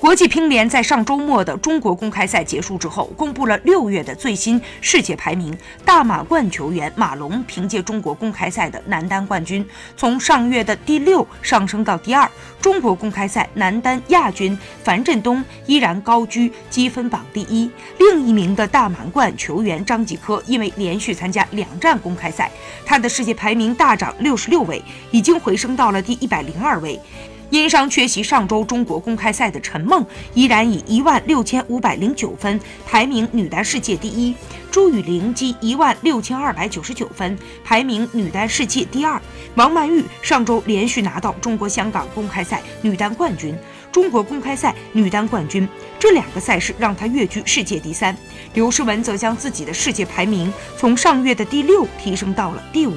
国际乒联在上周末的中国公开赛结束之后，公布了六月的最新世界排名。大满贯球员马龙凭借中国公开赛的男单冠军，从上月的第六上升到第二。中国公开赛男单亚军樊振东依然高居积分榜第一。另一名的大满贯球员张继科，因为连续参加两站公开赛，他的世界排名大涨六十六位，已经回升到了第一百零二位。因伤缺席上周中国公开赛的陈梦，依然以一万六千五百零九分排名女单世界第一；朱雨玲积一万六千二百九十九分排名女单世界第二。王曼玉上周连续拿到中国香港公开赛女单冠军、中国公开赛女单冠军，这两个赛事让她跃居世界第三。刘诗雯则将自己的世界排名从上月的第六提升到了第五。